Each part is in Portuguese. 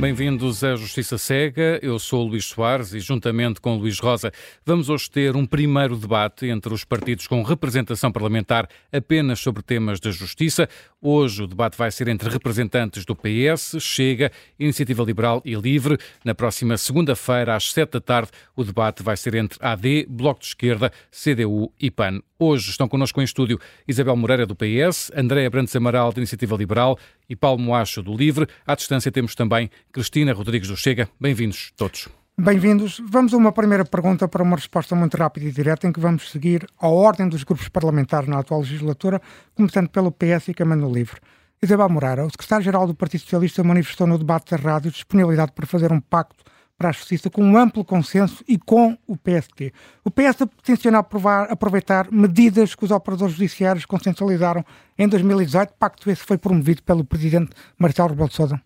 Bem-vindos à Justiça Cega. Eu sou Luís Soares e, juntamente com Luís Rosa, vamos hoje ter um primeiro debate entre os partidos com representação parlamentar apenas sobre temas da justiça. Hoje o debate vai ser entre representantes do PS, Chega, Iniciativa Liberal e Livre. Na próxima segunda-feira, às sete da tarde, o debate vai ser entre AD, Bloco de Esquerda, CDU e PAN. Hoje estão connosco em estúdio Isabel Moreira, do PS, Andréa Brandes Amaral, da Iniciativa Liberal e Paulo Moacho, do Livre. À distância temos também Cristina Rodrigues do Chega. Bem-vindos todos. Bem-vindos. Vamos a uma primeira pergunta para uma resposta muito rápida e direta, em que vamos seguir a ordem dos grupos parlamentares na atual legislatura, começando pelo PS e Camano Livre. Isabel Moreira, o secretário-geral do Partido Socialista manifestou no debate da rádio disponibilidade para fazer um pacto para a Justiça com um amplo consenso e com o PST. O PS tenciona aproveitar medidas que os operadores judiciários consensualizaram em 2018. Pacto esse foi promovido pelo presidente Marcelo Rebelo de Sousa.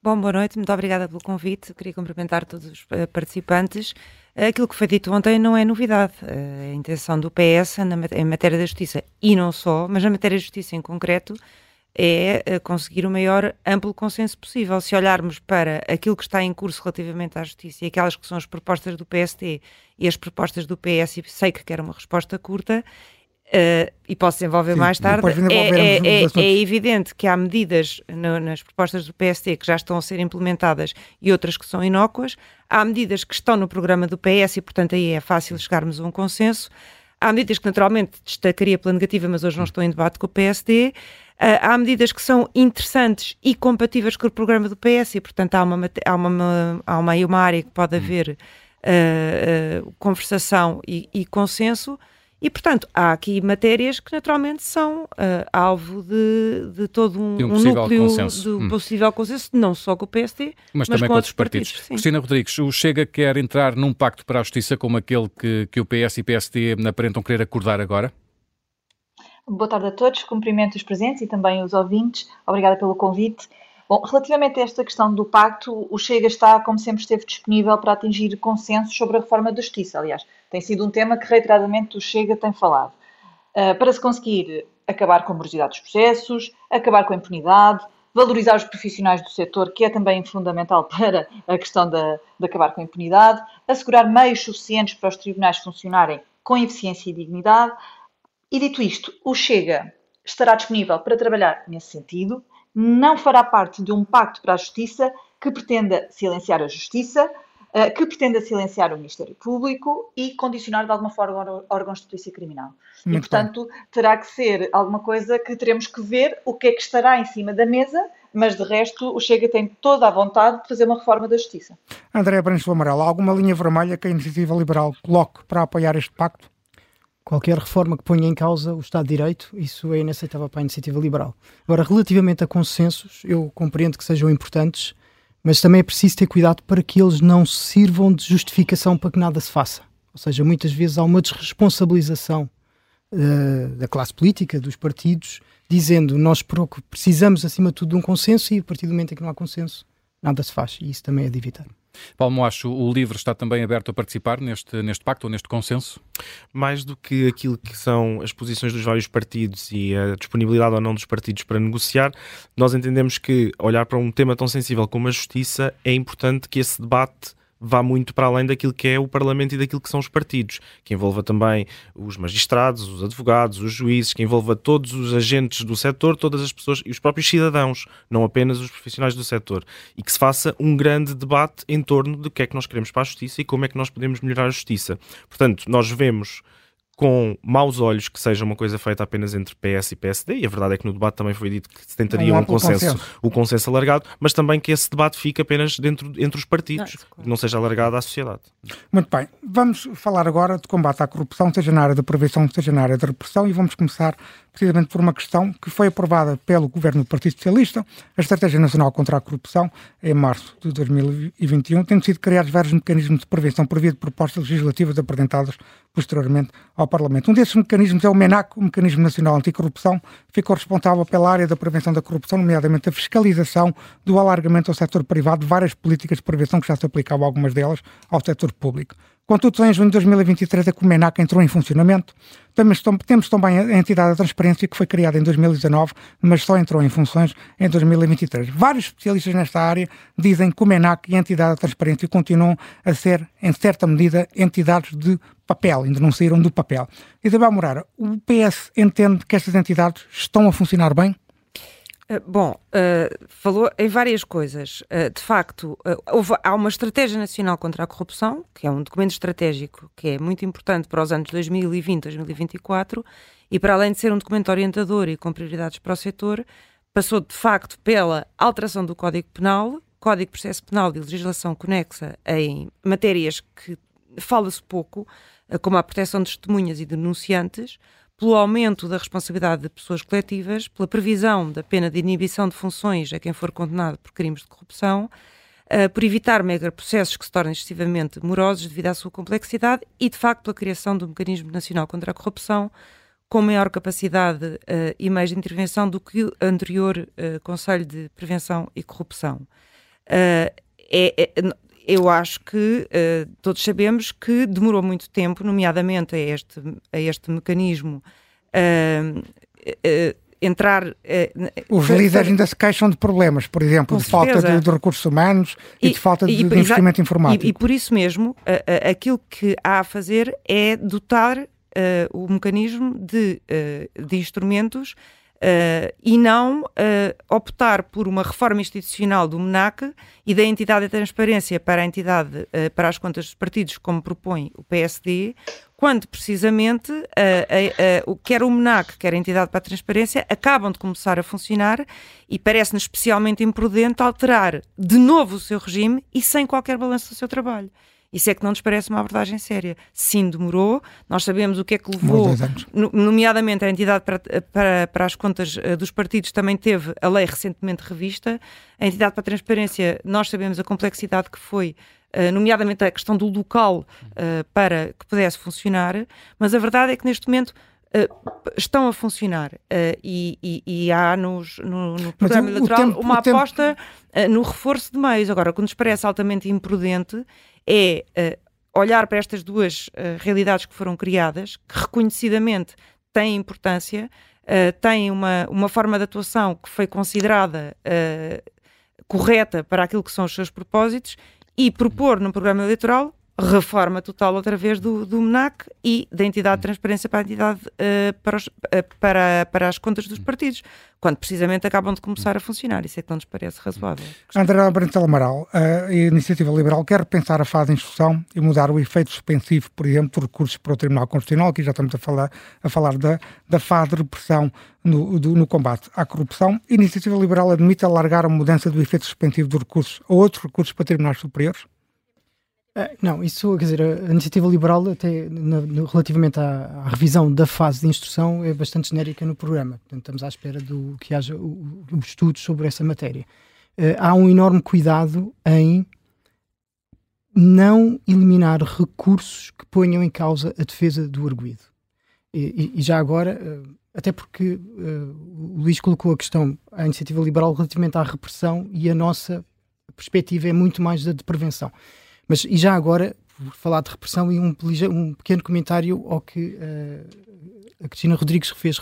Bom, boa noite, muito obrigada pelo convite. Queria cumprimentar todos os eh, participantes. Aquilo que foi dito ontem não é novidade. Eh, a intenção do PS em matéria da justiça, e não só, mas na matéria da justiça em concreto, é eh, conseguir o maior amplo consenso possível. Se olharmos para aquilo que está em curso relativamente à justiça e aquelas que são as propostas do PST e as propostas do PS, e sei que quer uma resposta curta, Uh, e posso desenvolver Sim, mais tarde, é, é, é, é, evidente que há medidas no, nas propostas do PST que já estão a ser implementadas e outras que são inócuas, há medidas que estão no programa do PS e, portanto, aí é fácil chegarmos a um consenso. Há medidas que, naturalmente, destacaria pela negativa, mas hoje não estou em debate com o PSD. Uh, há medidas que são interessantes e compatíveis com o programa do PS e, portanto, há uma, há uma, há uma, uma área que pode haver uh, uh, conversação e, e, consenso. E, portanto, há aqui matérias que naturalmente são alvo de, de todo um, um, um núcleo consenso. de um hum. possível consenso, não só com o PSD, mas, mas também com, com outros partidos. partidos. Cristina Rodrigues, o Chega quer entrar num pacto para a justiça como aquele que, que o PS e PSD aparentam querer acordar agora? Boa tarde a todos, cumprimento os presentes e também os ouvintes. Obrigada pelo convite. Bom, relativamente a esta questão do pacto, o Chega está, como sempre, esteve disponível para atingir consensos sobre a reforma da justiça. Aliás, tem sido um tema que reiteradamente o Chega tem falado. Uh, para se conseguir acabar com a morosidade dos processos, acabar com a impunidade, valorizar os profissionais do setor, que é também fundamental para a questão de, de acabar com a impunidade, assegurar meios suficientes para os tribunais funcionarem com eficiência e dignidade, e dito isto, o Chega estará disponível para trabalhar nesse sentido, não fará parte de um pacto para a justiça que pretenda silenciar a justiça, eh, que pretenda silenciar o Ministério Público e condicionar de alguma forma órgãos de polícia criminal. Muito e, portanto, bem. terá que ser alguma coisa que teremos que ver o que é que estará em cima da mesa, mas de resto o Chega tem toda a vontade de fazer uma reforma da justiça. André Branco Amarelo, alguma linha vermelha que a Iniciativa Liberal coloque para apoiar este pacto? Qualquer reforma que ponha em causa o Estado de Direito, isso é inaceitável para a iniciativa liberal. Agora, relativamente a consensos, eu compreendo que sejam importantes, mas também é preciso ter cuidado para que eles não sirvam de justificação para que nada se faça. Ou seja, muitas vezes há uma desresponsabilização uh, da classe política, dos partidos, dizendo nós precisamos, acima de tudo, de um consenso e a partir do momento em que não há consenso, nada se faz. E isso também é de evitar. Paulo Moacho, o LIVRE está também aberto a participar neste, neste pacto ou neste consenso? Mais do que aquilo que são as posições dos vários partidos e a disponibilidade ou não dos partidos para negociar, nós entendemos que olhar para um tema tão sensível como a justiça é importante que esse debate vá muito para além daquilo que é o Parlamento e daquilo que são os partidos, que envolva também os magistrados, os advogados, os juízes, que envolva todos os agentes do setor, todas as pessoas e os próprios cidadãos, não apenas os profissionais do setor, e que se faça um grande debate em torno do que é que nós queremos para a justiça e como é que nós podemos melhorar a justiça. Portanto, nós vemos com maus olhos que seja uma coisa feita apenas entre PS e PSD, e a verdade é que no debate também foi dito que se tentaria um, consenso, consenso, o consenso alargado, mas também que esse debate fique apenas dentro, entre os partidos, não, não seja alargado à sociedade. Muito bem, vamos falar agora de combate à corrupção, seja na área da prevenção, seja na área da repressão, e vamos começar precisamente por uma questão que foi aprovada pelo Governo do Partido Socialista, a Estratégia Nacional contra a Corrupção, em março de 2021, tendo sido criados vários mecanismos de prevenção por via de propostas legislativas apresentadas posteriormente ao Parlamento. Um desses mecanismos é o MENAC, o Mecanismo Nacional Anticorrupção, que ficou responsável pela área da prevenção da corrupção, nomeadamente a fiscalização do alargamento ao setor privado de várias políticas de prevenção que já se aplicavam, algumas delas, ao setor público. Contudo, em junho de 2023 a Comenac entrou em funcionamento. Temos, também a entidade da transparência que foi criada em 2019, mas só entrou em funções em 2023. Vários especialistas nesta área dizem que Comenac e a entidade da transparência continuam a ser, em certa medida, entidades de papel, ainda não saíram do papel. Isabel Moreira, o PS entende que estas entidades estão a funcionar bem? Eh, bom, uh, falou em várias coisas. Uh, de facto, uh, houve, há uma estratégia nacional contra a corrupção, que é um documento estratégico que é muito importante para os anos 2020 2024, e para além de ser um documento orientador e com prioridades para o setor, passou de facto pela alteração do Código Penal, Código de Processo Penal e legislação conexa em matérias que fala-se pouco, como a proteção de testemunhas e denunciantes pelo aumento da responsabilidade de pessoas coletivas, pela previsão da pena de inibição de funções a quem for condenado por crimes de corrupção, uh, por evitar megaprocessos que se tornem excessivamente morosos devido à sua complexidade e, de facto, pela criação do Mecanismo Nacional contra a Corrupção, com maior capacidade uh, e meios de intervenção do que o anterior uh, Conselho de Prevenção e Corrupção. É, é, eu acho que uh, todos sabemos que demorou muito tempo, nomeadamente a este, a este mecanismo, uh, uh, entrar. Os líderes ainda se queixam de problemas, por exemplo, de certeza. falta de, de, recursos humanos e, e de falta de, e, de investimento informático. E, e, por isso mesmo, aquilo que há a fazer é dotar o mecanismo de, de instrumentos Uh, e não uh, optar por uma reforma institucional do MENAC e da entidade de transparência para a entidade, uh, para as contas dos partidos, como propõe o PSD, quando precisamente quer o MENAC, quer a entidade para a transparência, acabam de começar a funcionar e parece-nos especialmente imprudente alterar de novo o seu regime e sem qualquer balanço do seu trabalho. Isso é que não nos parece uma abordagem séria. Sim, demorou, nós sabemos o que é que levou, nomeadamente a entidade para, para, para as contas uh, dos partidos também teve a lei recentemente revista, a entidade para a transparência, nós sabemos a complexidade que foi Uh, nomeadamente a questão do local uh, para que pudesse funcionar, mas a verdade é que neste momento uh, estão a funcionar e, e, e, há nos, no, no programa eleitoral uma aposta tempo... no reforço de meios. Agora, o que nos parece altamente imprudente é uh, olhar para estas duas uh, realidades que foram criadas, que reconhecidamente têm importância, uh, têm uma, uma forma de atuação que foi considerada correta para aquilo que são os seus propósitos e propor num programa eleitoral reforma total outra vez do, do MENAC e da entidade de transparência para a entidade uh, para, os, uh, para, para as contas dos partidos, quando precisamente acabam de começar a funcionar. Isso é que não nos parece razoável. André Brantel Amaral, a Iniciativa Liberal quer repensar a fase de instrução e mudar o efeito suspensivo, por exemplo, dos recursos para o Tribunal Constitucional, aqui já estamos a falar, a falar da, da fase de repressão no, do, no combate à corrupção. A Iniciativa Liberal admite alargar a mudança do efeito suspensivo dos recursos a outros recursos para tribunais superiores? Uh, não, isso, quer dizer, a iniciativa liberal, até no, no, relativamente à, à, revisão da fase de instrução, é bastante genérica no programa. Portanto, estamos à espera do que haja o, o estudo sobre essa matéria. Uh, há um enorme cuidado em não eliminar recursos que ponham em causa a defesa do arguído. E, e, e já agora, uh, até porque o Luís colocou a questão, a iniciativa liberal relativamente à repressão e a nossa perspectiva é muito mais da de prevenção. Mas e já agora, por falar de repressão, e um, um pequeno comentário ao que uh, a Cristina Rodrigues fez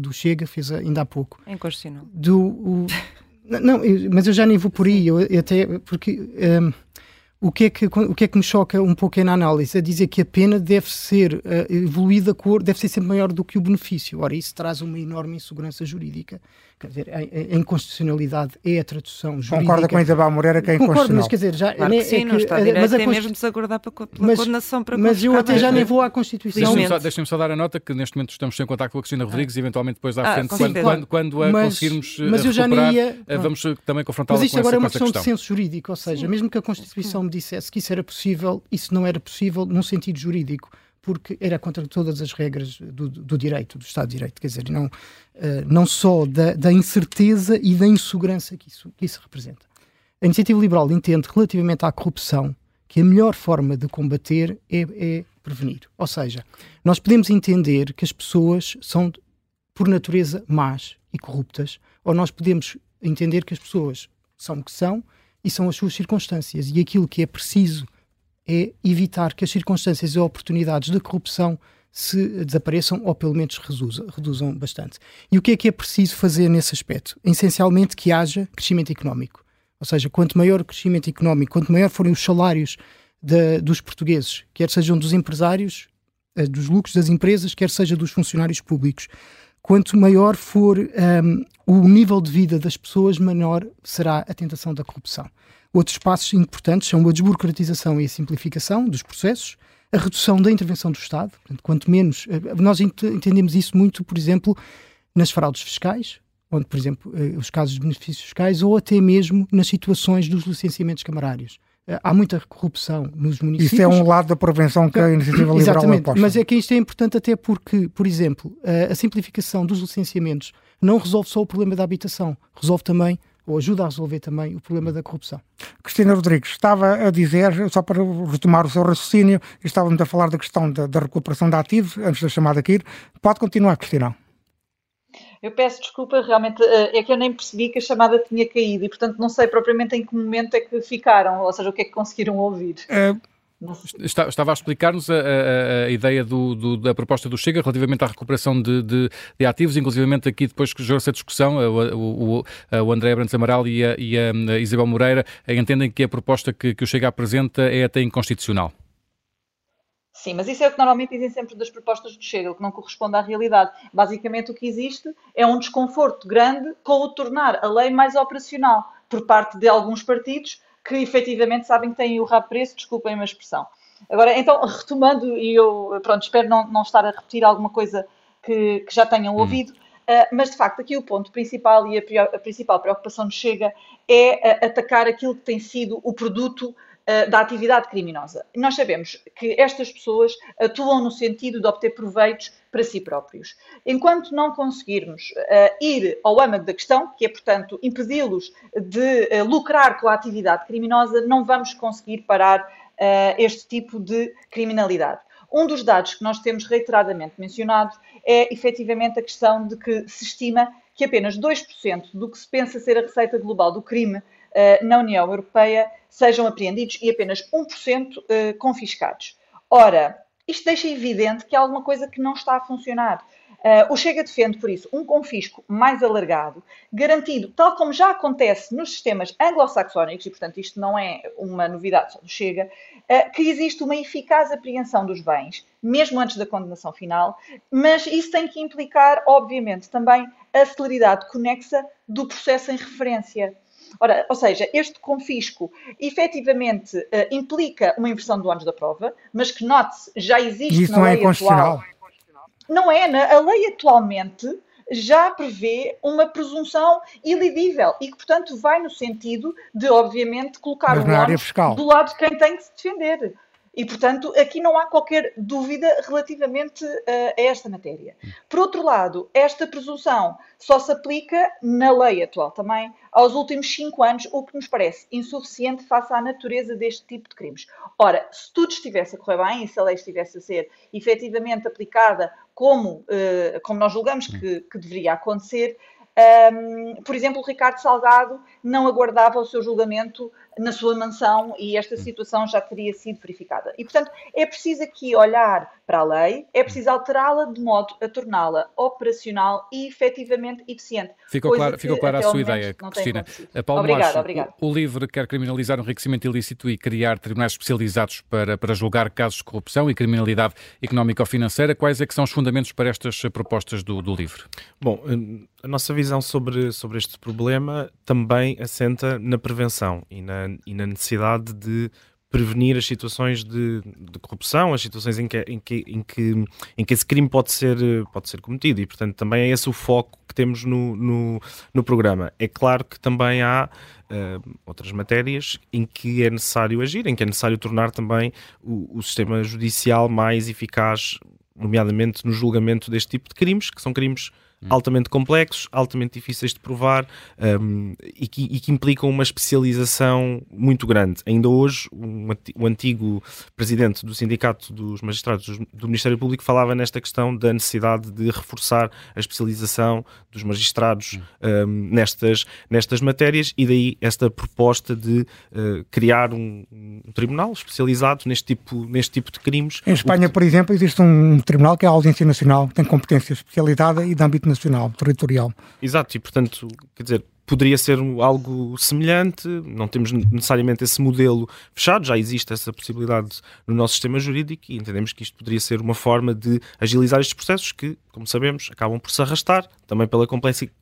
do Chega, fez ainda há pouco. É inconstitucional. Do, o, não, eu, mas eu já nem vou por aí, eu, até porque. Um, eh, o que, é que, o que é que me choca um pouco é na análise? É dizer que a pena deve ser uh, evoluída, cor, deve ser sempre maior do que o benefício. Ora, isso traz uma enorme insegurança jurídica. Quer dizer, a, a inconstitucionalidade é a tradução jurídica. Concorda com a Isabel Moreira que é inconstitucional? Concordo, mas quer dizer, já... Claro é, sim, é não está direito, mas a mesmo desacordar pela mas, condenação para Mas eu até já nem vou à Constituição. Deixem-me só, deixem só, dar a nota que neste momento estamos em contato com a Cristina Rodrigues ah. e eventualmente depois à ah, frente, quando, quando, quando, a mas, conseguirmos mas eu já nem ia, eh, vamos também confrontá-la com Mas isto agora é uma questão, questão de senso jurídico, ou seja, mesmo que a Constituição me dissesse que isso era possível, isso não era possível num sentido jurídico, porque era contra todas as regras do, do direito, do Estado de Direito, quer dizer, não, uh, não só da, da, incerteza e da insegurança que isso, que isso representa. A Iniciativa Liberal entende relativamente à corrupção que a melhor forma de combater é, é prevenir. Ou seja, nós podemos entender que as pessoas são, por natureza, más e corruptas, ou nós podemos entender que as pessoas são o que são e são as suas circunstâncias. E aquilo que é preciso é evitar que as circunstâncias e oportunidades de corrupção se desapareçam ou pelo menos reduzam, reduzam bastante. E o que é que é preciso fazer nesse aspecto? Essencialmente que haja crescimento económico. Ou seja, quanto maior o crescimento económico, quanto maior forem os salários de, dos portugueses, quer sejam dos empresários, eh, dos lucros das empresas, quer seja dos funcionários públicos, quanto maior for um, o nível de vida das pessoas, menor será a tentação da corrupção. Outros passos importantes são a desburocratização e a simplificação dos processos, a redução da intervenção do Estado, portanto, quanto menos. Eh, nós entendemos isso muito, por exemplo, nas fraudes fiscais, onde, por exemplo, eh, os casos de benefícios fiscais, ou até mesmo nas situações dos licenciamentos camarários. Eh, há muita corrupção nos municípios. Isso é um lado da prevenção que a iniciativa liberal Exatamente, aposta. mas é que isto é importante até porque, por exemplo, a simplificação dos licenciamentos não resolve só o problema da habitação, resolve também ou ajuda a resolver também o problema da corrupção. Cristina Rodrigues, estava a dizer, só para retomar o seu raciocínio, estávamos a falar da questão da, da recuperação de ativos, antes da chamada aqui. Pode continuar, Cristina. Eu peço desculpa, realmente eh, é que eu nem percebi que a chamada tinha caído e, portanto, não sei propriamente em que momento é que ficaram, ou seja, o que é que conseguiram ouvir. Uh, Estava a explicar-nos a, a, a, ideia do, do, da proposta do Chega relativamente à recuperação de, de, de ativos, inclusivamente aqui depois que gerou-se a discussão, o, o, o André Brandes Amaral e a, e a Isabel Moreira entendem que a proposta que, que o Chega apresenta é até inconstitucional. Sim, mas isso é o que normalmente dizem sempre das propostas do Chega, o que não corresponde à realidade. Basicamente, o que existe é um desconforto grande com o tornar a lei mais operacional por parte de alguns partidos que efetivamente sabem que têm o rabo preço, desculpem a expressão. Agora, então, retomando, e eu pronto, espero não, não estar a repetir alguma coisa que, que já tenham hum. ouvido, uh, mas de facto aqui o ponto principal e a, a principal preocupação de Chega é uh, atacar aquilo que tem sido o produto uh, da atividade criminosa. Nós sabemos que estas pessoas atuam no sentido de obter proveitos para si próprios. Enquanto não conseguirmos uh, ir ao âmago da questão, que é, portanto, impedi-los de uh, lucrar com a atividade criminosa, não vamos conseguir parar este tipo de criminalidade. Um dos dados que nós temos reiteradamente mencionado é efetivamente a questão de que se estima que apenas 2% do que se pensa ser a receita global do crime na União Europeia sejam apreendidos e apenas 1% confiscados. Ora, isto deixa evidente que há alguma coisa que não está a funcionar. Uh, o Chega defende, por isso, um confisco mais alargado, garantido, tal como já acontece nos sistemas anglo-saxónicos, e portanto isto não é uma novidade só do Chega, que existe uma eficaz apreensão dos bens, mesmo antes da condenação final, mas isso tem que implicar, obviamente, também a celeridade conexa do processo em referência. Ora, ou seja, este confisco efetivamente uh, implica uma inversão do ônus da prova, mas que note-se, já existe Isso na não lei é atual. Não é, na, a lei atualmente já prevê uma presunção ilidível e que, portanto, vai no sentido de, obviamente, colocar o ônus do lado de quem tem que se defender. E, portanto, aqui não há qualquer dúvida relativamente uh, a esta matéria. Por outro lado, esta presunção só se aplica na lei atual também aos últimos cinco anos, o que nos parece insuficiente face à natureza deste tipo de crimes. Ora, se tudo estivesse a correr bem e se a lei estivesse a ser efetivamente aplicada como, uh, como nós julgamos que, que deveria acontecer, um, por exemplo, o Ricardo Salgado não aguardava o seu julgamento na sua mansão e esta situação já teria sido verificada. E, portanto, é preciso aqui olhar para a lei, é preciso alterá-la de modo a torná-la operacional e efetivamente eficiente. Ficou claro, ficou clara a sua ideia, Cristina. Paulo obrigado, obrigado. O, o LIVRE quer criminalizar o enriquecimento ilícito e criar tribunais especializados para, para julgar casos de corrupção e criminalidade económica ou financeira. Quais é que são os fundamentos para estas propostas do, do LIVRE? Bom, a nossa visão sobre, sobre este problema também assenta na prevenção e na, e na necessidade de prevenir as situações de, de, corrupção, as situações em que, em, que, em, que, em que esse crime pode ser, pode ser cometido. E, portanto, também é esse o foco que temos no, no, no programa. É claro que também há uh, outras matérias em que é necessário agir, em que é necessário tornar também o, o sistema judicial mais eficaz, nomeadamente no julgamento deste tipo de crimes, que são crimes. Altamente complexos, altamente difíceis de provar um, e, que, e, que, implicam uma especialização muito grande. Ainda hoje, um, o antigo presidente do Sindicato dos Magistrados do Ministério Público falava nesta questão da necessidade de reforçar a especialização dos magistrados hum. um, nestas, nestas matérias e daí esta proposta de uh, criar um, um, tribunal especializado neste tipo, neste tipo de crimes. Em Espanha, que... por exemplo, existe um tribunal que é a Audiência Nacional, tem competência especializada e de âmbito nacional, territorial. Exato, e portanto, quer dizer, poderia ser algo semelhante, não temos necessariamente esse modelo fechado, já existe essa possibilidade no nosso sistema jurídico e entendemos que isto poderia ser uma forma de agilizar estes processos que, como sabemos, acabam por se arrastar, também pela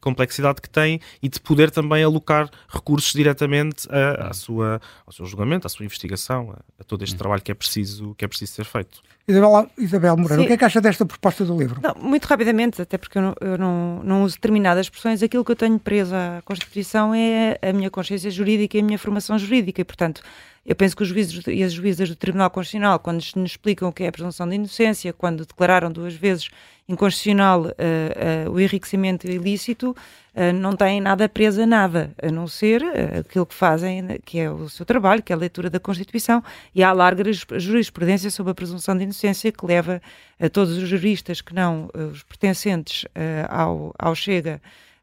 complexidade que têm e de poder também alocar recursos diretamente a, a sua, ao seu julgamento, à sua investigação, a, a todo este hum. trabalho que é preciso, que é preciso ser feito. Isabel, Isabel Moreira, Sim. o que é que acha desta proposta do livro? Não, muito rapidamente, até porque eu, não, eu não, não, uso determinadas expressões, aquilo que eu tenho preso à Constituição é a minha consciência jurídica e a minha formação jurídica, e portanto eu penso que os juízes e as juízas do Tribunal Constitucional, quando nos explicam o que é a presunção de inocência, quando declararam duas vezes inconstitucional uh, uh, o enriquecimento ilícito, uh, não têm nada preso a nada, a não ser aquilo que fazem, que é o seu trabalho, que é a leitura da Constituição, e há larga jurisprudência sobre a presunção de inocência que leva a todos os juristas que não os pertencentes ao, ao Chega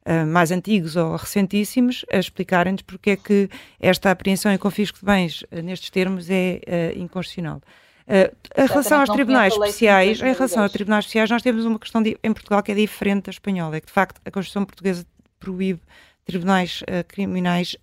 uh, mais antigos ou recentíssimos a explicarem-nos porque é que esta apreensão e confisco de bens uh, nestes termos é uh, inconstitucional. Uh, em relação aos tribunais especiais, em relação aos tribunais especiais, nós temos uma questão de, em Portugal que é diferente da espanhola, é que de facto a Constituição portuguesa proíbe tribunais uh, criminais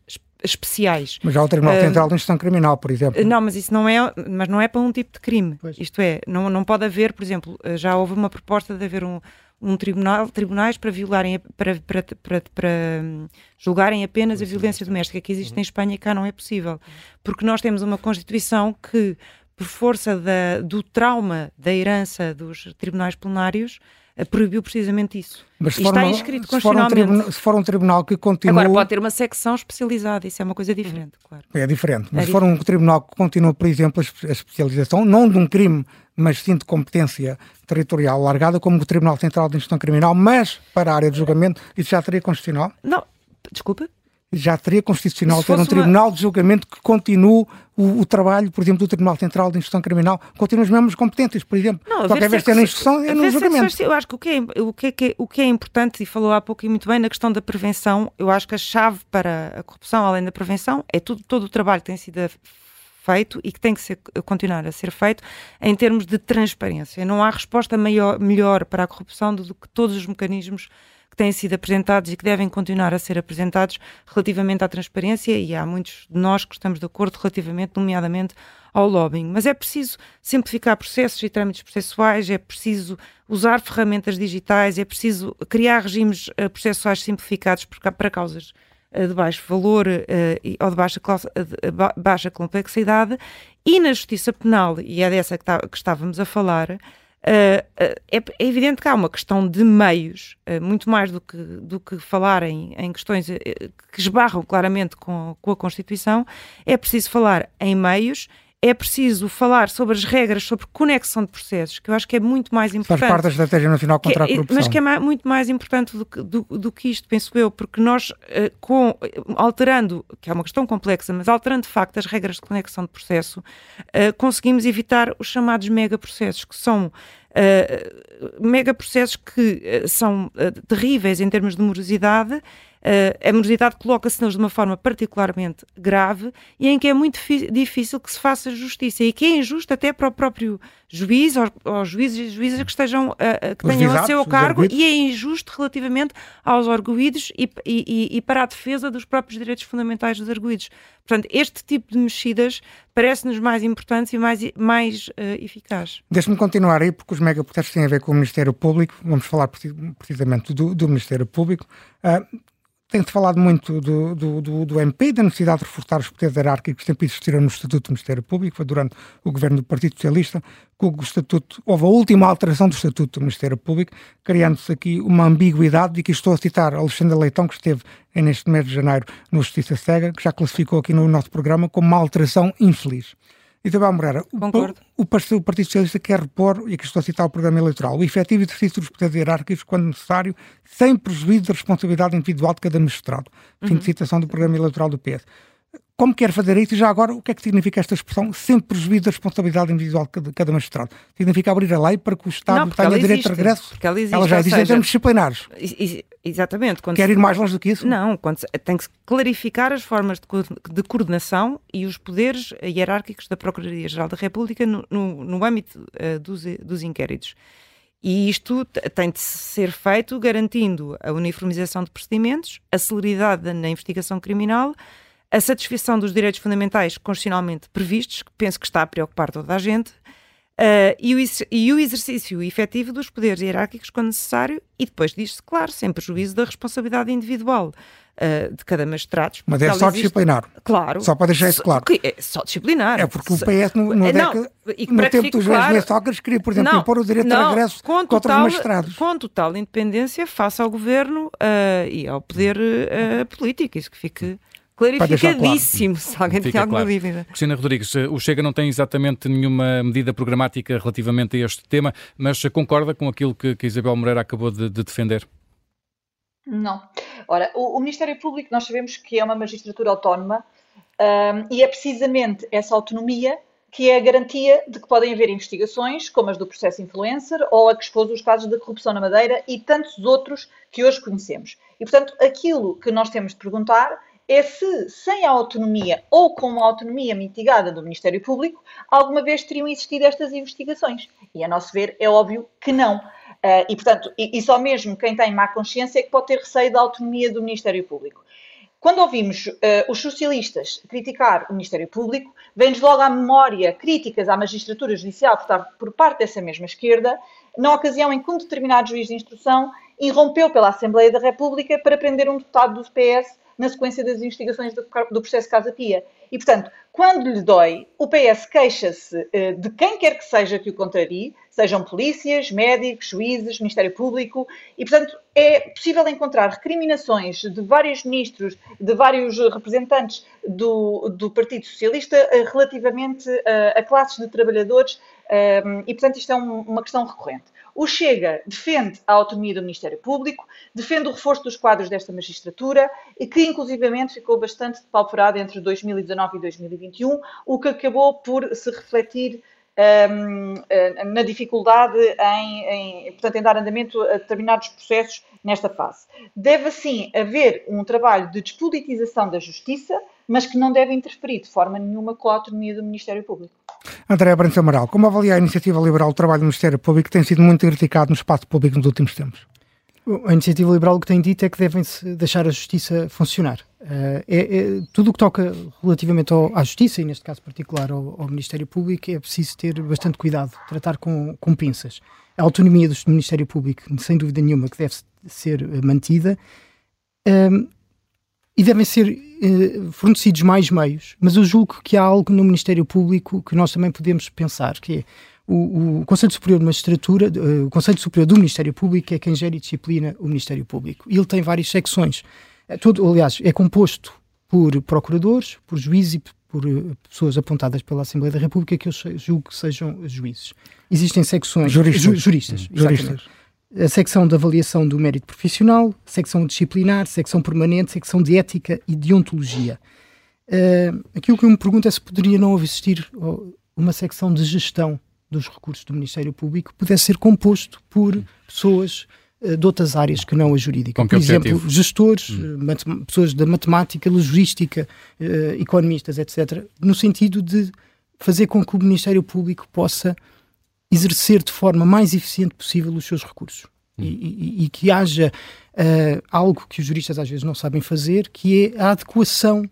especiais. Mas há o Tribunal Central de Instrução Criminal, por exemplo. Não, mas isso não é, mas não é para um tipo de crime. Pois. Isto é, não, não pode haver, por exemplo, já houve uma proposta de haver um, um tribunal, tribunais para violarem, para, para, para, para hum, julgarem apenas a violência doméstica que existe uhum. em Espanha e cá não é possível. Porque nós temos uma Constituição que, por força da, do trauma da herança dos tribunais plenários, eh, proibiu precisamente isso. Mas está uma, escrito se for, um se for um tribunal que continua... Agora, pode ter uma secção especializada, isso é uma coisa diferente, claro. É diferente, mas é se for um tribunal que continua, por exemplo, a especialização, não de um crime, mas sim de competência territorial largada, como o Tribunal Central de Instrução Criminal, mas para a área de julgamento, isso já teria constitucional? Não, desculpa? já teria constitucional ter um uma... tribunal de julgamento que continue o, o, trabalho, por exemplo, do Tribunal Central de Instrução Criminal, continua os mesmos competentes, por exemplo. Não, Qualquer vez que ter na instrução é no julgamento. Eu acho que o que, é, o, que é, o que é importante, e falou há pouco e muito bem, na questão da prevenção, eu acho que a chave para a corrupção, além da prevenção, é tudo, todo o trabalho que tem sido feito e que tem que ser, continuar a ser feito em termos de transparência. Não há resposta maior, melhor para a corrupção do que todos os mecanismos que têm sido apresentados e que devem continuar a ser apresentados relativamente à transparência e há muitos de nós que estamos de acordo relativamente, nomeadamente ao lobbying. Mas é preciso simplificar processos e trâmites processuais, é preciso usar ferramentas digitais, é preciso criar regimes uh, processuais simplificados para causas de baixo valor uh, ou de baixa, de baixa complexidade e na justiça penal, e é dessa que, tá, que estávamos a falar, Uh, é, é, evidente que há uma questão de meios, uh, muito mais do que, do que falar em, em questões uh, que esbarram claramente com, com a Constituição, é preciso falar em meios é preciso falar sobre as regras sobre conexão de processos, que eu acho que é muito mais importante. Faz parte da Estratégia Nacional contra que, a Corrupção. Mas que é muito mais importante do que, do, do que isto, penso eu, porque nós, uh, com, alterando, que é uma questão complexa, mas alterando de facto as regras de conexão de processo, uh, conseguimos evitar os chamados megaprocessos, que são uh, megaprocessos que são terríveis em termos de morosidade a morosidade coloca-se-nos de uma forma particularmente grave e em que é muito difícil que se faça justiça e que é injusto até para o próprio juiz, ou, ou juízes e juízes que, estejam, uh, que tenham a seu cargo e é injusto relativamente aos arguídos e, e, e, para a defesa dos próprios direitos fundamentais dos arguídos. Portanto, este tipo de mexidas parece-nos mais importantes e mais, mais uh, eficaz. Deixe-me continuar aí, porque os megaprotestos têm a ver com o Ministério Público. Vamos falar precisamente do, do Ministério Público. Uh, tem-se falado muito do, do, do, do, MP, da necessidade de reforçar os poderes hierárquicos que sempre existiram no Estatuto do Ministério Público, foi durante o governo do Partido Socialista que o Estatuto, houve a última alteração do Estatuto do Ministério Público, criando-se aqui uma ambiguidade, e que estou a citar Alexandre Leitão, que esteve neste mês de janeiro no Justiça Cega, que já classificou aqui no nosso programa como uma alteração infeliz. Isabel Moreira, Concordo. O, o, Partido Socialista quer repor, e aqui estou a citar o programa eleitoral, o efetivo exercício dos poderes hierárquicos quando necessário, sem prejuízo da responsabilidade individual de cada magistrado. Fim de uhum. citação do programa eleitoral do PS como quer fazer isso, e já agora, o que é que significa esta expressão, sem prejuízo da responsabilidade individual de cada magistrado? Significa abrir a lei para que o Estado não, tenha direito de regresso? Porque ela, existe, ela já existe seja, em termos disciplinares. Exatamente. Quer ir mais longe do que isso? Não, se, tem que clarificar as formas de, de, coordenação e os poderes hierárquicos da Procuradoria-Geral da República no, no, no âmbito uh, dos, dos inquéritos. E isto tem de ser feito garantindo a uniformização de procedimentos, a celeridade na investigação criminal, a satisfação dos direitos fundamentais constitucionalmente previstos, que penso que está a preocupar toda a gente, uh, e, o, e, o, exercício efetivo dos poderes hierárquicos quando necessário, e depois diz-se, claro, sem prejuízo da responsabilidade individual. Uh, de cada magistrado. Mas é só existe... disciplinar. Claro. Só para deixar isso claro. É só disciplinar. É porque o PS no, no, década, no tempo dos claro, Sócrates queria, por exemplo, não, impor o direito não, de regresso com contra total, os magistrados. Com total independência face ao governo uh, e ao poder uh, político. Isso que fique Clarificadíssimo, claro. se alguém tem alguma claro. dúvida. Cristina Rodrigues, o Chega não tem exatamente nenhuma medida programática relativamente a este tema, mas concorda com aquilo que, que Isabel Moreira acabou de, de defender? Não. Ora, o, o, Ministério Público nós sabemos que é uma magistratura autónoma um, e é precisamente essa autonomia que é a garantia de que podem haver investigações, como as do processo influencer ou a que expôs os casos de corrupção na Madeira e tantos outros que hoje conhecemos. E, portanto, aquilo que nós temos de perguntar é se, sem a autonomia ou com uma autonomia mitigada do Ministério Público, alguma vez teriam existido estas investigações. E, a nosso ver, é óbvio que não. Uh, e, portanto, e, e, só mesmo quem tem má consciência é que pode ter receio da autonomia do Ministério Público. Quando ouvimos uh, os socialistas criticar o Ministério Público, vem-nos logo à memória críticas à magistratura judicial por, parte dessa mesma esquerda, na ocasião em que um determinado juiz de instrução irrompeu pela Assembleia da República para prender um deputado do PS na sequência das investigações do, do processo Casa Pia. E, portanto, quando lhe dói, o PS queixa-se uh, de quem quer que seja que o contrarie, sejam polícias, médicos, juízes, Ministério Público, e, portanto, é possível encontrar recriminações de vários ministros, de vários representantes do, do Partido Socialista uh, relativamente uh, a classes de trabalhadores, e, portanto, isto é um, uma questão recorrente. O Chega defende a autonomia do Ministério Público, defende o reforço dos quadros desta magistratura, que inclusivamente ficou bastante depauperada entre 2019 e 2021, o que acabou por se refletir na dificuldade em, em, portanto, em dar andamento a determinados processos nesta fase. Deve, assim, haver um trabalho de despolitização da justiça, mas que não deve interferir de forma nenhuma com a autonomia do Ministério Público. André Branco Amaral, como avalia a iniciativa liberal do trabalho do Ministério Público que tem sido muito criticado no espaço público nos últimos tempos? A iniciativa liberal o que tem dito é que devem-se deixar a justiça funcionar. Uh, é, é, tudo o que toca relativamente ao, à justiça, e neste caso particular ao, ao, Ministério Público, é preciso ter bastante cuidado, tratar com, com pinças. A autonomia do Ministério Público, sem dúvida nenhuma, que deve ser mantida. Um, e devem ser uh, fornecidos mais meios, mas eu julgo que há algo no Ministério Público que nós também podemos pensar, que é o, o Conselho Superior de Magistratura, uh, o Conselho Superior do Ministério Público é quem gera e disciplina o Ministério Público. Ele tem várias secções. É, todo, aliás, é composto por procuradores, por juízes e por uh, pessoas apontadas pela Assembleia da República que eu julgo que sejam juízes. Existem secções... Juristas. Ju, juristas, juristas a secção de avaliação do mérito profissional, secção disciplinar, secção permanente, secção de ética e de ontologia. Uh, aquilo que eu me pergunto é se poderia não existir uma secção de gestão dos recursos do Ministério Público que pudesse ser composto por pessoas uh, de outras áreas que não a jurídica. por exemplo, gestores, hum. uh, pessoas da matemática, logística, economistas, etc., no sentido de fazer com que o Ministério Público possa exercer de forma mais eficiente possível os seus recursos. Hum. E, e, e, que haja uh, algo que os juristas às vezes não sabem fazer, que é a adequação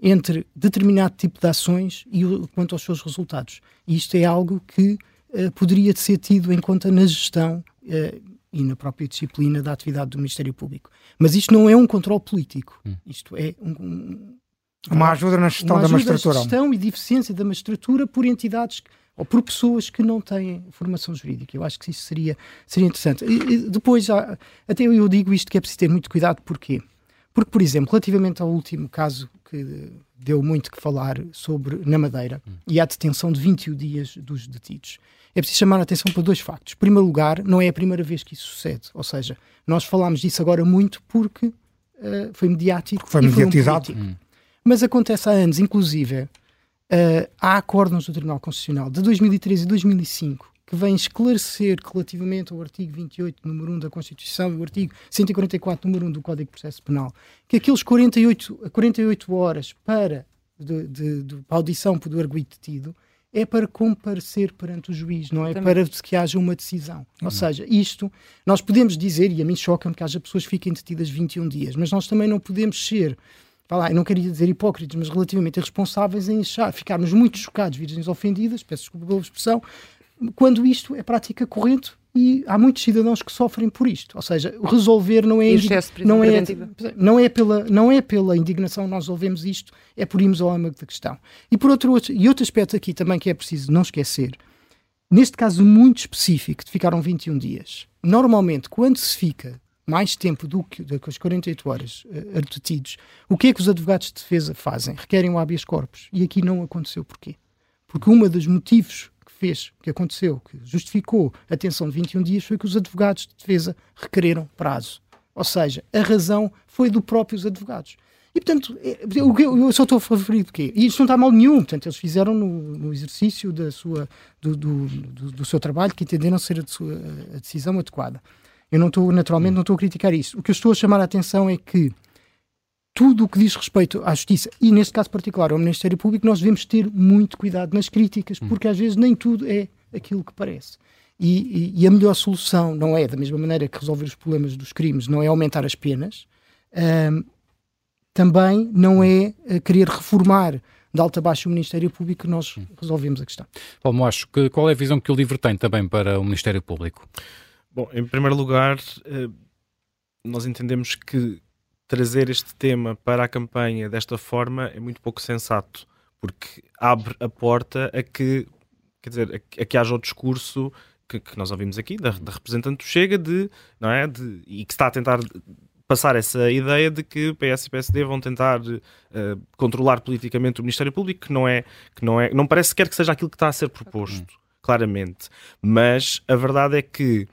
entre determinado tipo de ações e o, quanto aos seus resultados. E isto é algo que uh, poderia ser tido em conta na gestão uh, e na própria disciplina da atividade do Ministério Público. Mas isto não é um controle político. Hum. Isto é um, um, uma ajuda na gestão da magistratura. Uma gestão e de eficiência da magistratura por entidades que ou por pessoas que não têm formação jurídica. Eu acho que isso seria, seria interessante. E, e depois, até eu digo isto que é preciso ter muito cuidado, porquê? Porque, por exemplo, relativamente ao último caso que deu muito que falar sobre na Madeira hum. e a detenção de 21 dias dos detidos. É preciso chamar a atenção para dois factos. Em primeiro lugar, não é a primeira vez que isso sucede. Ou seja, nós falámos disso agora muito porque uh, foi mediático. Foi mediatizado. Um hum. Mas acontece há anos, inclusive, uh, há acordos do Tribunal Constitucional de 2013 e 2005 que vêm esclarecer relativamente ao artigo 28, número 1 da Constituição e o artigo 144, número 1 do Código de Processo Penal, que aqueles 48, 48 horas para, de, de, de, audição do arguido detido é para comparecer perante o juiz, não é Também. para que haja uma decisão. Uhum. Ou seja, isto, nós podemos dizer, e a mim choca-me que haja pessoas que fiquem detidas 21 dias, mas nós também não podemos ser lá, eu não queria dizer hipócritas, mas relativamente irresponsáveis em achar, ficarmos muito chocados, virgens ofendidas, peço desculpa pela expressão, quando isto é prática corrente e há muitos cidadãos que sofrem por isto. Ou seja, resolver não é, não é, não é, pela, não é pela indignação que nós resolvemos isto, é por irmos ao âmago da questão. E por outro, e outro aspecto aqui também que é preciso não esquecer, neste caso muito específico, de ficaram 21 dias, normalmente quando se fica mais tempo do que, do que as 48 horas uh, detidos, o que é que os advogados de defesa fazem? Requerem o habeas corpus. E aqui não aconteceu. Porquê? Porque um dos motivos fez, que aconteceu, que justificou a detenção de 21 dias foi que os advogados de defesa requereram prazo. Ou seja, a razão foi do próprios advogados. E, portanto, é, eu, eu só estou a referir de quê? E isto não está mal nenhum. Portanto, eles fizeram no, no exercício da sua, do, do, do, do, seu trabalho que entenderam ser a, sua, a decisão adequada. Eu não estou, naturalmente, não estou a criticar isso. O que eu estou a chamar a atenção é que tudo o que diz respeito à justiça, e neste caso particular ao Ministério Público, nós devemos ter muito cuidado nas críticas, hum. porque às vezes nem tudo é aquilo que parece. E, e, e, a melhor solução não é, da mesma maneira que resolver os problemas dos crimes, não é aumentar as penas, um, também não é eh, querer reformar de alta a baixo o Ministério Público que nós hum. resolvemos a questão. Paulo acho que qual é a visão que o LIVRE tem também para o Ministério Público? Bom, em primeiro lugar, eh, nós entendemos que trazer este tema para a campanha desta forma é muito pouco sensato, porque abre a porta a que, quer dizer, a, a que haja o discurso que, que, nós ouvimos aqui, da, da representante do Chega, de, não é? De, e que está a tentar passar essa ideia de que PS e PSD vão tentar uh, controlar politicamente o Ministério Público, que não é, que não é, não parece sequer que seja aquilo que está a ser proposto, claramente. Mas a verdade é que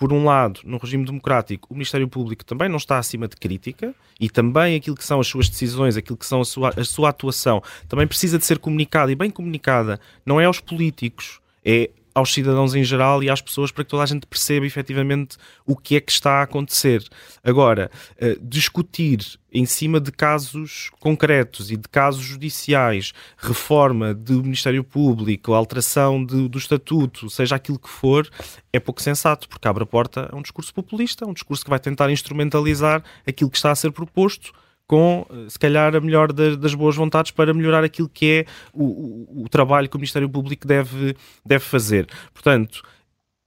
por um lado, no regime democrático, o Ministério Público também não está acima de crítica e também aquilo que são as suas decisões, aquilo que são a sua, a sua atuação, também precisa de ser comunicada e bem comunicada, não é aos políticos, é aos cidadãos em geral e às pessoas para que toda a gente perceba efetivamente o que é que está a acontecer. Agora, uh, discutir em cima de casos concretos e de casos judiciais, reforma do Ministério Público, alteração de, do estatuto, seja aquilo que for, é pouco sensato, porque abre a porta a um discurso populista, um discurso que vai tentar instrumentalizar aquilo que está a ser proposto com, se calhar, a melhor das, das boas vontades para melhorar aquilo que é o, o, o, trabalho que o Ministério Público deve, deve fazer. Portanto,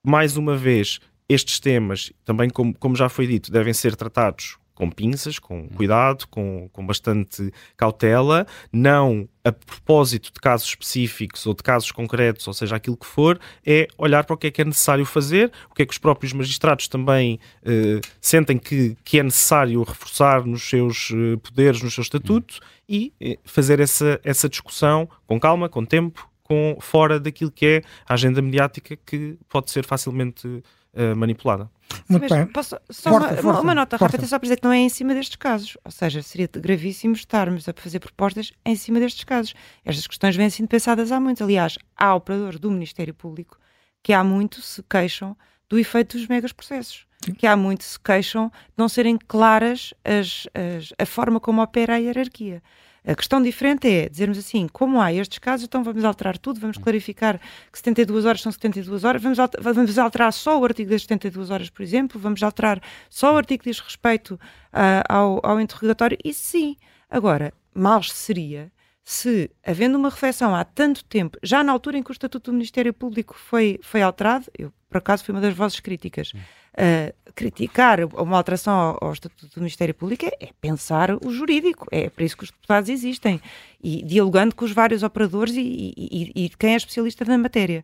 mais uma vez, estes temas, também como, como já foi dito, devem ser tratados com pinças, com cuidado, com, com bastante cautela, não a propósito de casos específicos ou de casos concretos, ou seja, aquilo que for, é olhar para o que é que é necessário fazer, o que é que os próprios magistrados também eh, sentem que, que é necessário reforçar nos seus eh, poderes, no seu estatuto, e eh, fazer essa, essa discussão com calma, com tempo, com fora daquilo que é a agenda mediática que pode ser facilmente uh, manipulada. Muito bem. Posso, só força, uma, força, uma, nota rápida, só para dizer que não é em cima destes casos. Ou seja, seria gravíssimo estarmos a fazer propostas em cima destes casos. Estas questões vêm sendo pensadas há muito. Aliás, há operadores do Ministério Público que há muito se queixam do efeito dos megas processos. Que há muito se queixam de não serem claras as, as, a forma como opera a hierarquia. A questão diferente é dizermos assim, como há estes casos, então vamos alterar tudo, vamos clarificar que 72 horas são 72 horas, vamos, alterar, vamos alterar só o artigo das 72 horas, por exemplo, vamos alterar só o artigo que diz respeito uh, ao, ao interrogatório, e sim. Agora, mal seria se, havendo uma reflexão há tanto tempo, já na altura em que o Estatuto do Ministério Público foi, foi alterado, eu por acaso fui uma das vozes críticas, uh, criticar uma alteração ao, ao, Estatuto do Ministério Público é, é, pensar o jurídico, é para isso que os deputados existem, e dialogando com os vários operadores e, e, e quem é especialista na matéria.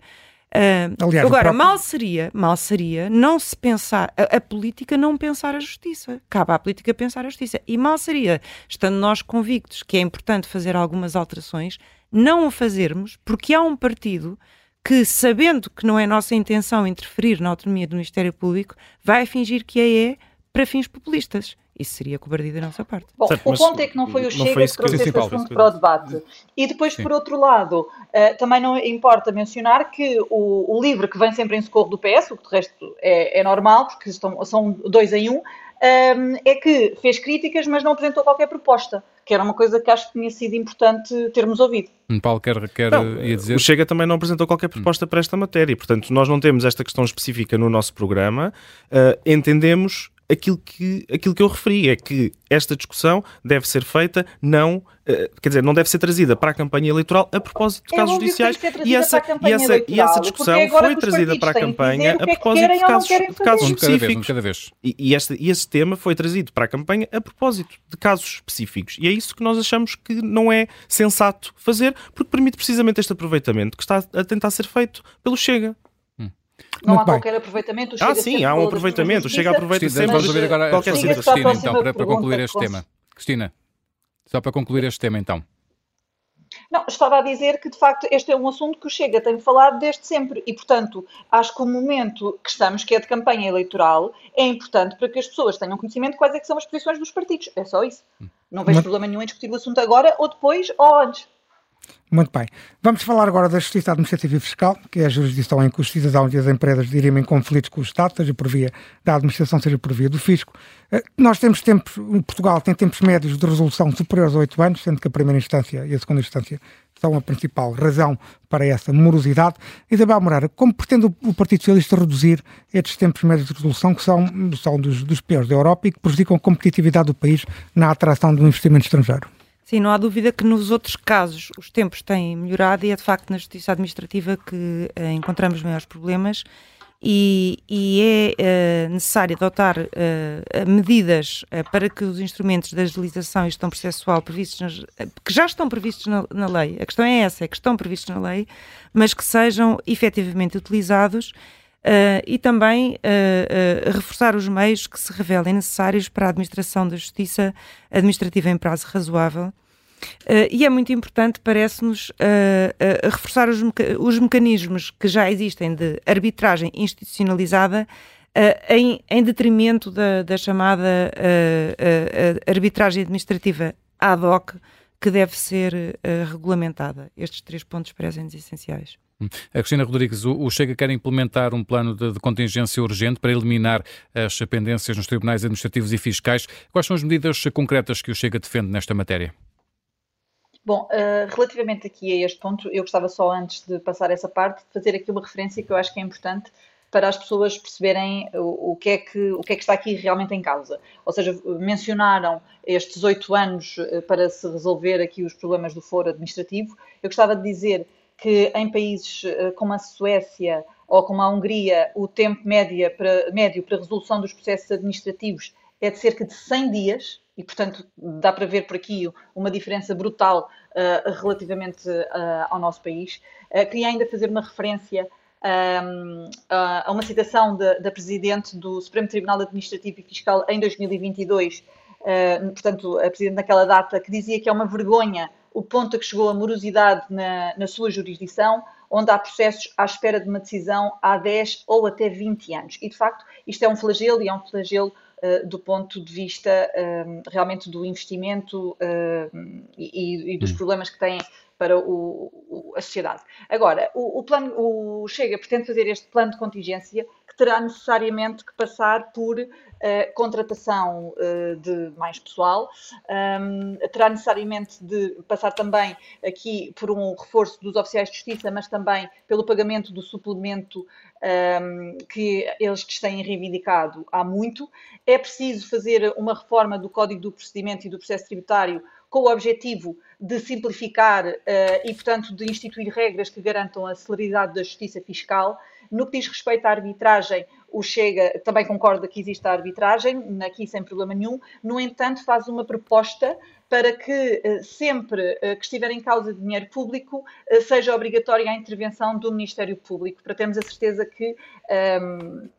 Uh, Aliás, agora, próprio... mal seria, mal seria não se pensar, a, a, política não pensar a justiça. Cabe à política pensar a justiça. E mal seria, estando nós convictos que é importante fazer algumas alterações, não o fazermos, porque há um partido que, sabendo que não é nossa intenção interferir na autonomia do Ministério Público, vai fingir que a é para fins populistas. Isso seria cobardia da nossa parte. Bom, certo, o ponto é que não foi o Chega que trouxe este assunto para o debate. E depois, Sim. por outro lado, uh, também não importa mencionar que o, o, livro que vem sempre em socorro do PS, o que de resto é, é normal, porque estão, são dois em um, um, ehm, é que fez críticas, mas não apresentou qualquer proposta, que era uma coisa que acho que tinha sido importante termos ouvido. Hum, Paulo quer, quer não, ia dizer. O Chega também não apresentou qualquer proposta para esta matéria, portanto, nós não temos esta questão específica no nosso programa. Uh, entendemos aquilo que, aquilo que eu referi, é que esta discussão deve ser feita, não, eh, quer dizer, não deve ser trazida para a campanha eleitoral a propósito de é casos judiciais. E essa, e, essa, e essa discussão foi trazida para a campanha a é propósito de casos, de casos específicos. Cada vez, cada vez. E, e, este, e esse tema foi trazido para a campanha a propósito de casos específicos. E é isso que nós achamos que não é sensato fazer, porque permite precisamente este aproveitamento que está a tentar ser feito pelo Chega. Não Muito há bem. qualquer aproveitamento. ah, sim, há um aproveitamento. Chega a aproveitar sempre vamos ouvir agora qualquer Cristina, Cristina então, para, para concluir este tema. Cristina, só para concluir este tema, então. Não, estava a dizer que de facto este é um assunto que o Chega tem falado desde sempre e, portanto, acho que o momento que estamos, que é de campanha eleitoral, é importante para que as pessoas tenham conhecimento de quais é que são as posições dos partidos. É só isso. Não vejo Mas... problema nenhum em discutir o assunto agora ou depois ou antes. Muito bem. Vamos falar agora da Justiça Administrativa e Fiscal, que é a jurisdição em que os cidadãos e as empresas dirimem conflitos com o Estado, seja por via da administração, seja por via do fisco. Eh, nós temos tempos, Portugal tem tempos médios de resolução superiores a 8 anos, sendo que a primeira instância e a segunda instância são a principal razão para essa morosidade. Isabel Moreira, como pretende o Partido Socialista reduzir estes tempos médios de resolução, que são, são dos, dos piores da Europa e que prejudicam a competitividade do país na atração do investimento estrangeiro? Sim, não há dúvida que nos outros casos os tempos têm melhorado e é de facto na justiça administrativa que uh, encontramos maiores problemas e, e é uh, necessário adotar uh, medidas para que os instrumentos da agilização e gestão processual previstos nas, que já estão previstos na, na, lei, a questão é essa, é que estão previstos na lei, mas que sejam efetivamente utilizados Uh, e também uh, uh, reforçar os meios que se revelem necessários para a administração da justiça administrativa em prazo razoável. e é muito importante, parece-nos, reforçar os, meca os, mecanismos que já existem de arbitragem institucionalizada em, em, detrimento da, da chamada arbitragem administrativa ad hoc, que deve ser regulamentada. Estes três pontos parecem-nos essenciais. A Cristina Rodrigues, o Chega quer implementar um plano de, de, contingência urgente para eliminar as pendências nos tribunais administrativos e fiscais. Quais são as medidas concretas que o Chega defende nesta matéria? Bom, uh, relativamente aqui a este ponto, eu gostava só antes de passar essa parte de fazer aqui uma referência que eu acho que é importante para as pessoas perceberem o, o, que é que, o que é que está aqui realmente em causa. Ou seja, mencionaram estes oito anos eh, para se resolver aqui os problemas do foro administrativo. Eu gostava de dizer que em países eh, como a Suécia ou como a Hungria, o tempo média para, médio para resolução dos processos administrativos é de cerca de 100 dias, e portanto dá para ver por aqui uma diferença brutal uh, relativamente uh, ao nosso país. Uh, queria ainda fazer uma referência um, a uma citação da Presidente do Supremo Tribunal Administrativo e Fiscal em 2022, portanto, a Presidente naquela data, que dizia que é uma vergonha o ponto a que chegou a morosidade na, na sua jurisdição, onde há processos à espera de uma decisão há 10 ou até 20 anos. E, de facto, isto é um flagelo e é um flagelo uh, do ponto de vista uh, realmente do investimento uh, e, e, dos hum. problemas que têm para o, o, a sociedade. Agora, o, plano, o Chega pretende fazer este plano de contingência que terá necessariamente que passar por uh, contratação uh, de mais pessoal, um, terá necessariamente de passar também aqui por um reforço dos oficiais de justiça, mas também pelo pagamento do suplemento um, que eles têm reivindicado há muito. É preciso fazer uma reforma do Código do Procedimento e do Processo Tributário com o objetivo de simplificar uh, e, portanto, de instituir regras que garantam a celeridade da justiça fiscal No que diz respeito à arbitragem, o Chega também concorda que existe a arbitragem, aqui sem problema nenhum, no entanto, faz uma proposta para que eh, sempre eh, que estiver em causa de dinheiro público seja obrigatória a intervenção do Ministério Público, para termos a certeza que. Um, ehm,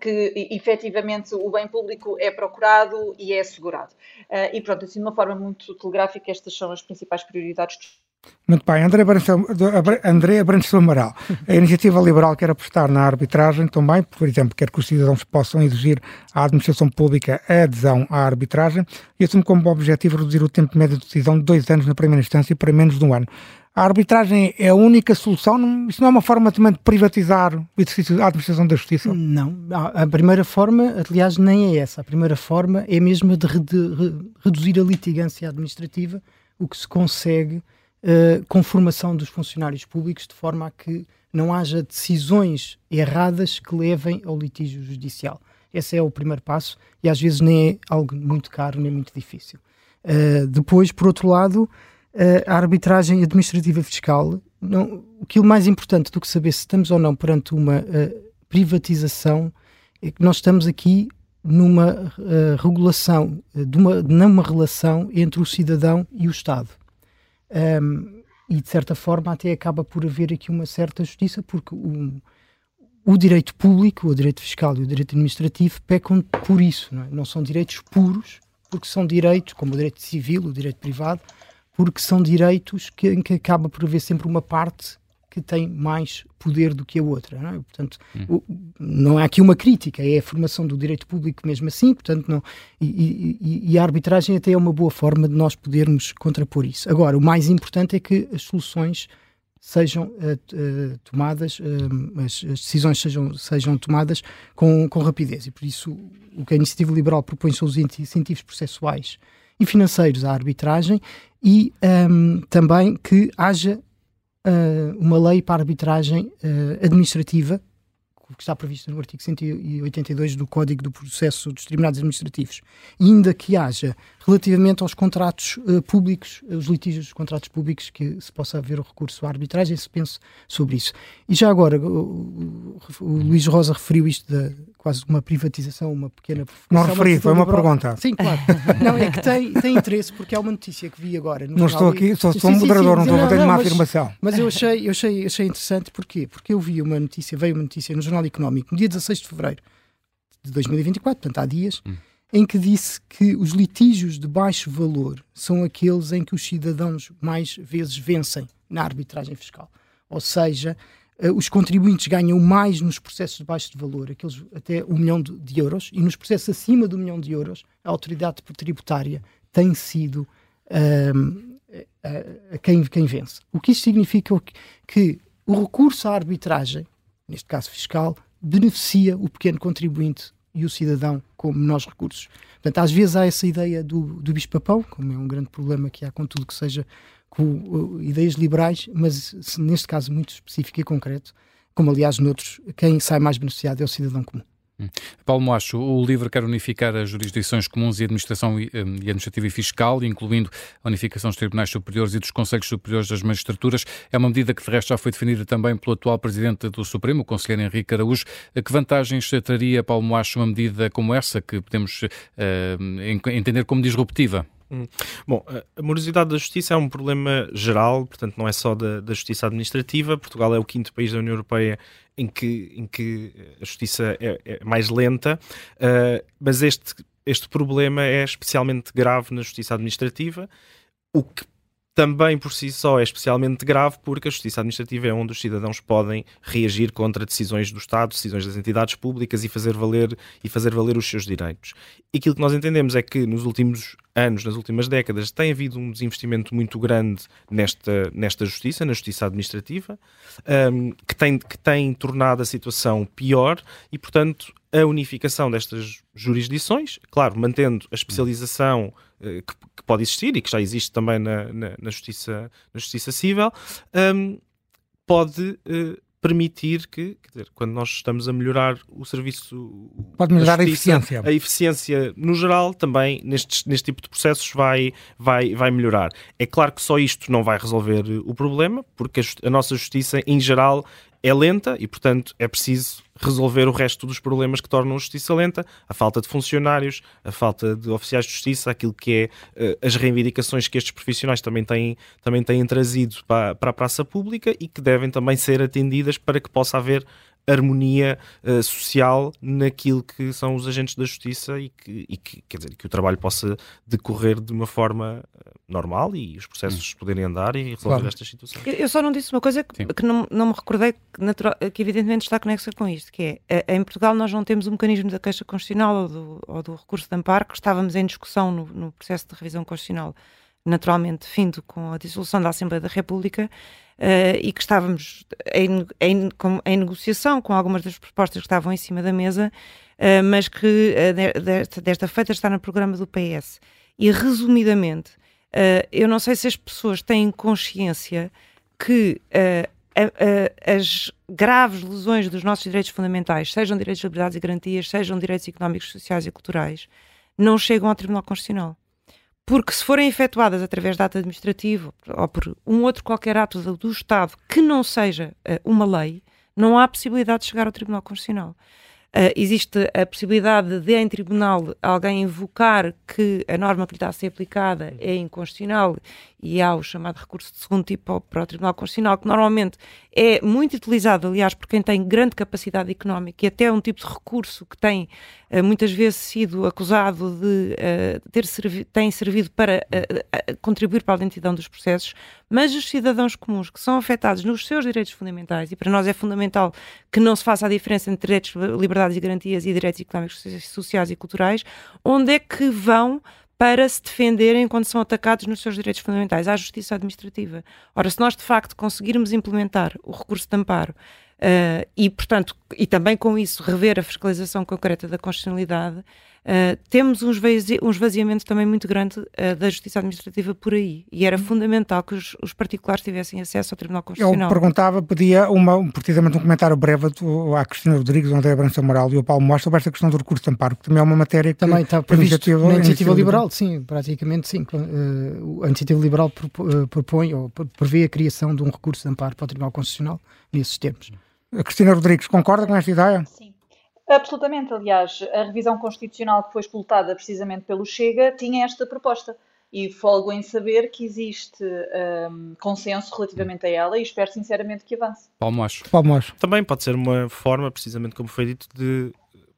que efetivamente o bem público é procurado e é assegurado. Uh, e pronto, assim de uma forma muito telegráfica, estas são as principais prioridades muito bem, André Abrantes Amaral. A iniciativa liberal quer apostar na arbitragem também, por exemplo, quer que os cidadãos possam exigir à administração pública a adesão à arbitragem e assume como objetivo reduzir o tempo médio de decisão de dois anos na primeira instância para menos de um ano. A arbitragem é a única solução? Isso não é uma forma também de privatizar o exercício da administração da justiça? Não. A primeira forma, aliás, nem é essa. A primeira forma é mesmo de, reduzir a litigância administrativa, o que se consegue uh, com formação dos funcionários públicos, de forma a que não haja decisões erradas que levem ao litígio judicial. Esse é o primeiro passo e às vezes nem é algo muito caro nem muito difícil. Uh, depois, por outro lado, a arbitragem administrativa fiscal, não, aquilo mais importante do que saber se estamos ou não perante uma privatização é que nós estamos aqui numa regulação, de uma, numa relação entre o cidadão e o Estado. Um, e de certa forma até acaba por haver aqui uma certa justiça, porque o, o direito público, o direito fiscal e o direito administrativo pecam por isso, não, é? não são direitos puros, porque são direitos, como o direito civil, o direito privado, porque são direitos que, em que acaba por haver sempre uma parte que tem mais poder do que a outra. Não é? Portanto, hum. não há aqui uma crítica, é a formação do direito público mesmo assim, portanto, não, e, e, e, a arbitragem até é uma boa forma de nós podermos contrapor isso. Agora, o mais importante é que as soluções sejam uh, uh, tomadas, uh, as, as, decisões sejam, sejam tomadas com, com rapidez. E por isso o que a Iniciativa Liberal propõe são os incentivos processuais e financeiros à arbitragem e um, também que haja uh, uma lei para arbitragem uh, administrativa, que está prevista no artigo 182 do Código do Processo dos Tribunais Administrativos, e ainda que haja, relativamente aos contratos uh, públicos, os litígios dos contratos públicos, que se possa haver o recurso à arbitragem, se pense sobre isso. E já agora, o, o, o Luís Rosa referiu isto de quase uma privatização, uma pequena. Não referi, foi uma pergunta. Sim, claro. não, é que tem, tem interesse, porque há uma notícia que vi agora. não estou aqui, só sou um moderador, sim, sim, não estou fazendo uma mas, afirmação. Mas eu achei, eu achei, achei interessante, porquê? Porque eu vi uma notícia, veio uma notícia no Jornal Económico, no dia 16 de fevereiro de 2024, portanto há dias. Hum. Em que disse que os litígios de baixo valor são aqueles em que os cidadãos mais vezes vencem na arbitragem fiscal. Ou seja, uh, os contribuintes ganham mais nos processos de baixo de valor, aqueles até um milhão de, euros, e nos processos acima do milhão de euros, a autoridade tributária tem sido uh, a, a quem, quem vence. O que isto significa que, que o recurso à arbitragem, neste caso fiscal, beneficia o pequeno contribuinte e o cidadão com menores recursos. Portanto, às vezes há essa ideia do, do bicho-papão, como é um grande problema que há com tudo que seja com uh, ideias liberais, mas se, neste caso muito específico e concreto, como aliás noutros, quem sai mais beneficiado é o cidadão comum. Hum. Paulo Moacho, o livro quer unificar as jurisdições comuns e administração hum, e administrativa e fiscal, incluindo a unificação dos tribunais superiores e dos conselhos superiores das magistraturas. É uma medida que, de resto, já foi definida também pelo atual presidente do Supremo, o conselheiro Henrique Araújo. Que vantagens traria, Paulo Moacho, uma medida como essa, que podemos uh, entender como disruptiva? Hum. Bom, a morosidade da justiça é um problema geral, portanto, não é só da, da, justiça administrativa. Portugal é o quinto país da União Europeia em que, em que a justiça é, é mais lenta, uh, mas este, este problema é especialmente grave na justiça administrativa, o que também por si só é especialmente grave porque a justiça administrativa é onde os cidadãos podem reagir contra decisões do Estado, decisões das entidades públicas e fazer valer e fazer valer os seus direitos. E aquilo que nós entendemos é que nos últimos anos, nas últimas décadas, tem havido um desinvestimento muito grande nesta, nesta justiça, na justiça administrativa, um, que, tem, que tem tornado a situação pior e, portanto, a unificação destas jurisdições, claro, mantendo a especialização uh, que, pode existir e que já existe também na, na, na justiça, na justiça civil, um, pode uh, permitir que, quer dizer, quando nós estamos a melhorar o serviço. Pode melhorar justiça, a eficiência. A eficiência, no geral, também neste, neste tipo de processos vai, vai, vai melhorar. É claro que só isto não vai resolver o problema, porque a, a nossa justiça, em geral, é lenta e, portanto, é preciso resolver o resto dos problemas que tornam a justiça lenta, a falta de funcionários, a falta de oficiais de justiça, aquilo que é uh, as reivindicações que estes profissionais também têm, também têm trazido para, para a praça pública e que devem também ser atendidas para que possa haver harmonia uh, social naquilo que são os agentes da justiça e que, e que, quer dizer, que o trabalho possa decorrer de uma forma eh, normal e os processos hum. poderem andar e resolver claro. estas situações. Eu só não disse uma coisa que, que não, não, me recordei, que, natural, que, evidentemente está conexa com isto, que é, eh, em Portugal nós não temos o um mecanismo da queixa constitucional ou do, ou do recurso de amparo, que estávamos em discussão no, no processo de revisão constitucional, naturalmente findo com a dissolução da Assembleia da República, uh, e que estávamos em, em, com, em, negociação com algumas das propostas que estavam em cima da mesa, uh, mas que uh, desta, desta feita está no programa do PS. E resumidamente, eu não sei se as pessoas têm consciência que as graves lesões dos nossos direitos fundamentais, sejam direitos de liberdades e garantias, sejam direitos económicos, sociais e culturais, não chegam ao Tribunal Constitucional porque se forem efetuadas através de ato administrativo ou por um outro qualquer ato do, do Estado que não seja uh, uma lei, não há possibilidade de chegar ao Tribunal Constitucional. Uh, existe a possibilidade de, em tribunal, alguém invocar que a norma que lhe está a ser aplicada é inconstitucional e há o chamado recurso de segundo tipo para o Tribunal Constitucional, que normalmente é muito utilizado, aliás, por quem tem grande capacidade económica e até um tipo de recurso que tem uh, muitas vezes sido acusado de uh, ter servi tem servido para uh, contribuir para a lentidão dos processos, mas os cidadãos comuns que são afetados nos seus direitos fundamentais, e para nós é fundamental que não se faça a diferença entre direitos, liberdades e garantias e direitos económicos, sociais e culturais, onde é que vão para se defenderem quando são atacados nos seus direitos fundamentais, à justiça administrativa. Ora, se nós de facto conseguirmos implementar o recurso de amparo uh, e, portanto, e também com isso rever a fiscalização concreta da constitucionalidade, Uh, temos um, um esvaziamento também muito grande uh, da justiça administrativa por aí e era fundamental que os, os, particulares tivessem acesso ao Tribunal Constitucional. Eu perguntava, pedia uma, precisamente um comentário breve do, à Cristina Rodrigues, André Branca Moral e ao Paulo Mostra sobre esta questão do recurso de amparo, que também é uma matéria que também está previsto na iniciativa liberal, sim, praticamente sim. Uh, a iniciativa liberal propõe ou prevê a criação de um recurso de amparo para o Tribunal Constitucional nesses termos. A Cristina Rodrigues concorda com esta ideia? Sim. Absolutamente, aliás, a revisão constitucional que foi explotada precisamente pelo Chega tinha esta proposta e folgo em saber que existe um, consenso relativamente a ela e espero sinceramente que avance. Palmo acho. Também pode ser uma forma, precisamente como foi dito, de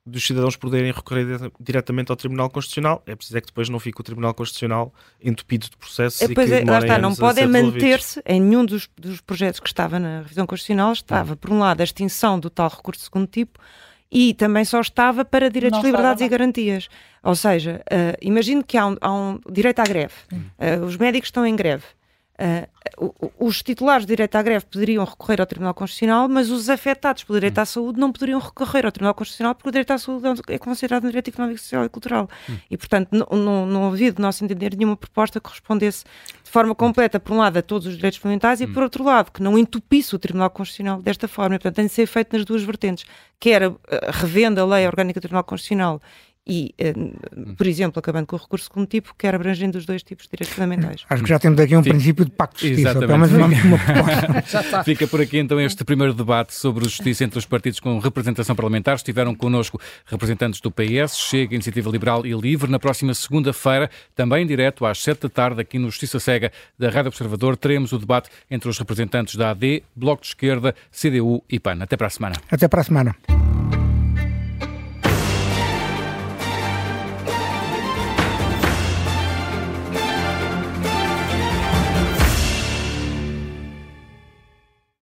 dos cidadãos poderem recorrer diretamente ao Tribunal Constitucional. É preciso é que depois não fique o Tribunal Constitucional entupido de processos é, e que é, lá está, não podem manter-se em nenhum dos, dos projetos que estava na revisão constitucional estava, por um lado, a extinção do tal recurso de segundo tipo e também só estava para direitos, não liberdades e garantias. Ou seja, uh, imagino que há um, há um, direito à greve, uh, os médicos estão em greve. Uh, os titulares de direito à greve poderiam recorrer ao Tribunal Constitucional, mas os afetados pelo direito à saúde não poderiam recorrer ao Tribunal Constitucional porque o direito à saúde é considerado um direito económico, social e cultural. Hum. E, portanto, não, não, havia, de nosso entender, nenhuma proposta que respondesse de forma completa, por um lado, a todos os direitos fundamentais e, hum. por outro lado, que não entupisse o Tribunal Constitucional desta forma. E, portanto, tem de ser feito nas duas vertentes, quer eh, revendo a lei orgânica do Tribunal Constitucional e, uh, por exemplo, acabando com o recurso como tipo, quer abrangendo os dois tipos de direitos fundamentais. Acho que já temos aqui um Fica. princípio de pacto de justiça, menos uma, uma proposta. Fica por aqui então este primeiro debate sobre a justiça entre os partidos com representação parlamentar. Estiveram connosco representantes do PS, Chega, Iniciativa Liberal e Livre. Na próxima segunda-feira, também direto às sete da tarde, aqui no Justiça Cega da Rádio Observador, teremos o debate entre os representantes da AD, Bloco de Esquerda, CDU e PAN. Até para a semana. Até para a semana.